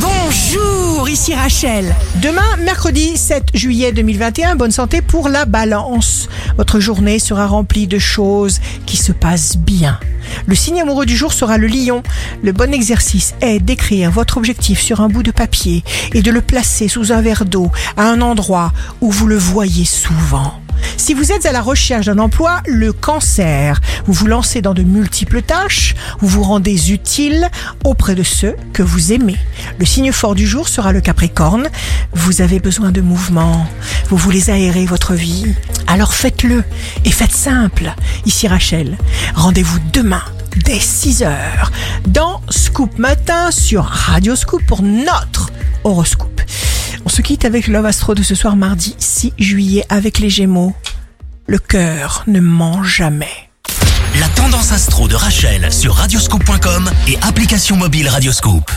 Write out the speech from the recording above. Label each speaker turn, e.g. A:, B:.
A: Bonjour, ici Rachel.
B: Demain, mercredi 7 juillet 2021, bonne santé pour la balance. Votre journée sera remplie de choses qui se passent bien. Le signe amoureux du jour sera le lion. Le bon exercice est d'écrire votre objectif sur un bout de papier et de le placer sous un verre d'eau à un endroit où vous le voyez souvent. Si vous êtes à la recherche d'un emploi, le cancer, vous vous lancez dans de multiples tâches, vous vous rendez utile auprès de ceux que vous aimez. Le signe fort du jour sera le capricorne. Vous avez besoin de mouvement, vous voulez aérer votre vie. Alors faites-le et faites simple. Ici Rachel, rendez-vous demain dès 6h dans Scoop Matin sur Radio Scoop pour notre horoscope. On se quitte avec Love Astro de ce soir mardi 6 juillet avec les Gémeaux. Le cœur ne ment jamais.
A: La tendance astro de Rachel sur radioscope.com et application mobile Radioscope.